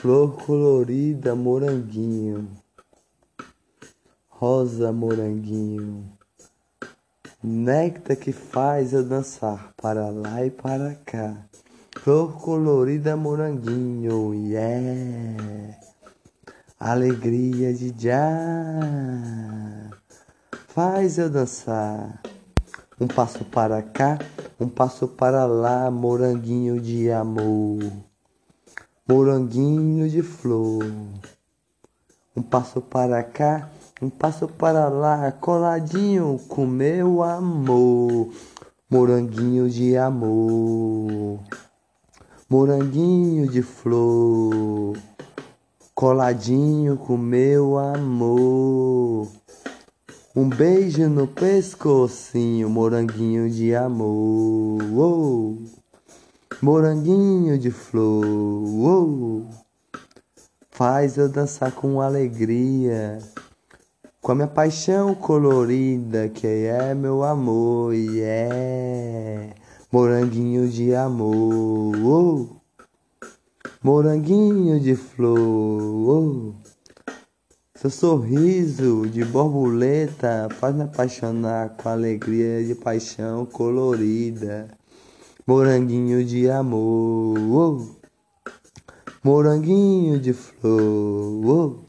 Flor colorida, moranguinho, rosa, moranguinho, néctar que faz eu dançar para lá e para cá. Flor colorida, moranguinho, yeah, alegria de já, faz eu dançar. Um passo para cá, um passo para lá, moranguinho de amor moranguinho de flor. Um passo para cá, um passo para lá, coladinho com meu amor. Moranguinho de amor, moranguinho de flor, coladinho com meu amor. Um beijo no pescocinho, moranguinho de amor. Oh moranguinho de flor, faz eu dançar com alegria, com a minha paixão colorida, que é meu amor, e é moranguinho de amor, moranguinho de flor. Seu sorriso de borboleta faz me apaixonar com alegria de paixão colorida moranguinho de amor, moranguinho de flor.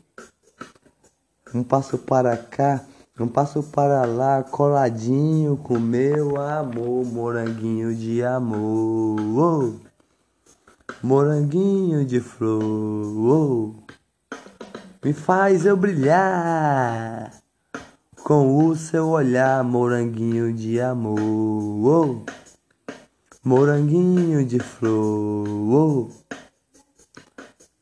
Um passo para cá, um passo para lá, coladinho com meu amor, moranguinho de amor, moranguinho de flor. Me faz eu brilhar com o seu olhar, moranguinho de amor. Moranguinho de flor,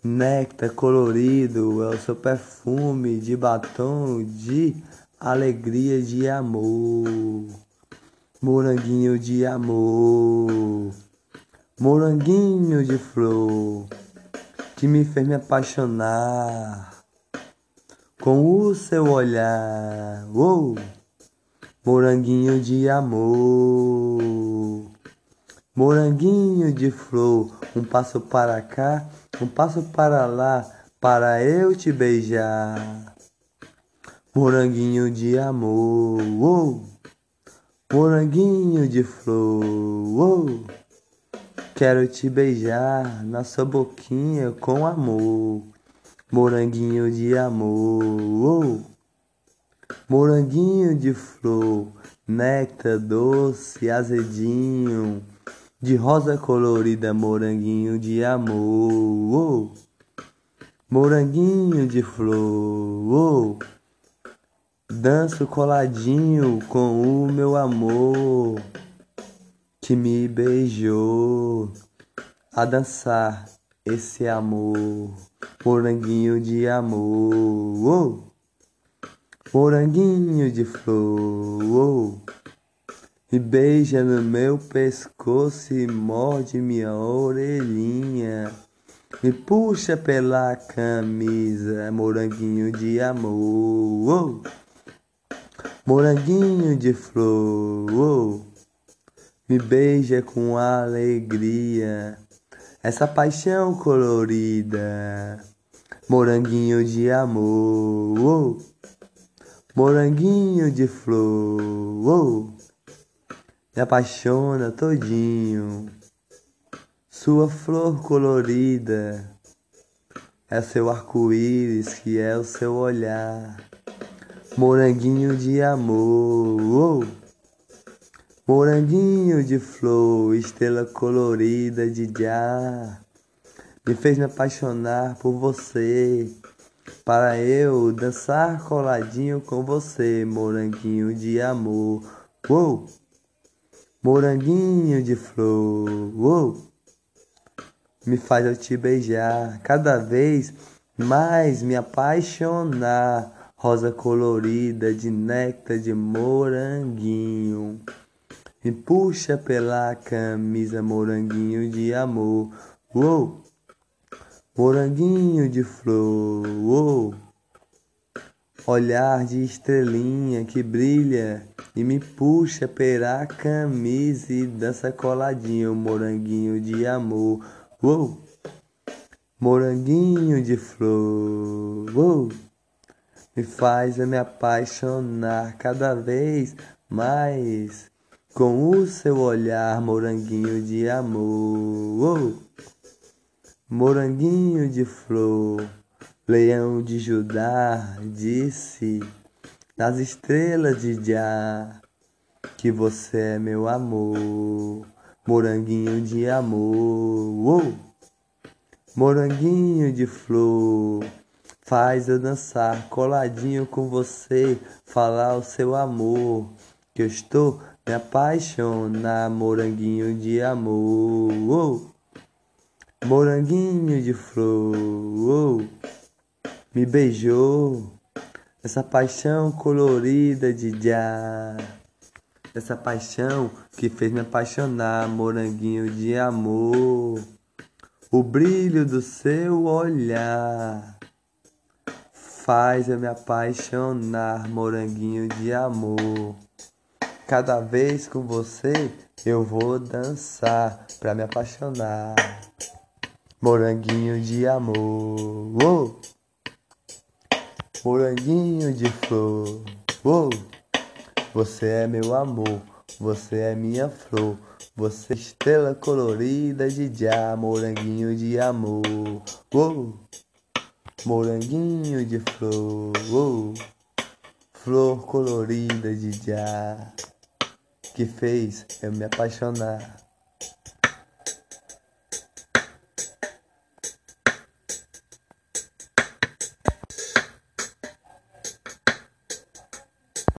néctar colorido é o seu perfume de batom de alegria de amor. Moranguinho de amor, moranguinho de flor, que me fez me apaixonar com o seu olhar. Oh, moranguinho de amor. Moranguinho de flor, um passo para cá, um passo para lá, para eu te beijar. Moranguinho de amor, oh. moranguinho de flor, oh. quero te beijar na sua boquinha com amor. Moranguinho de amor, oh. moranguinho de flor, néctar doce, azedinho de rosa colorida, moranguinho de amor, oh. moranguinho de flor, oh. danço coladinho com o meu amor que me beijou a dançar esse amor, moranguinho de amor, oh. moranguinho de flor. Me beija no meu pescoço e morde minha orelhinha. Me puxa pela camisa, moranguinho de amor. Oh. Moranguinho de flor. Oh. Me beija com alegria. Essa paixão colorida. Moranguinho de amor. Oh. Moranguinho de flor. Me apaixona todinho. Sua flor colorida é seu arco-íris que é o seu olhar. Moranguinho de amor, oh. moranguinho de flor, estrela colorida de já. Me fez me apaixonar por você, para eu dançar coladinho com você, moranguinho de amor. Oh moranguinho de flor, oh, me faz eu te beijar, cada vez mais me apaixonar, rosa colorida de néctar de moranguinho, me puxa pela camisa, moranguinho de amor, oh, moranguinho de flor, oh, olhar de estrelinha que brilha e me puxa pela camisa e dança coladinho, moranguinho de amor. Uou! moranguinho de flor. Uh, me faz me apaixonar cada vez mais com o seu olhar, moranguinho de amor. Uh, moranguinho de flor, leão de Judá, disse nas estrelas de Já que você é meu amor, moranguinho de amor. Uh, Moranguinho de flor, faz eu dançar coladinho com você, falar o seu amor, que eu estou me apaixonar, moranguinho de amor. Oh, moranguinho de flor, oh, me beijou, essa paixão colorida de já. Essa paixão que fez me apaixonar, moranguinho de amor o brilho do seu olhar faz eu me apaixonar, moranguinho de amor. Cada vez com você eu vou dançar pra me apaixonar, moranguinho de amor. Oh! Moranguinho de flor, oh! você é meu amor, você é minha flor. Você estrela colorida de já, moranguinho de amor. Oh, moranguinho de flor. Oh, flor colorida de já, que fez eu me apaixonar.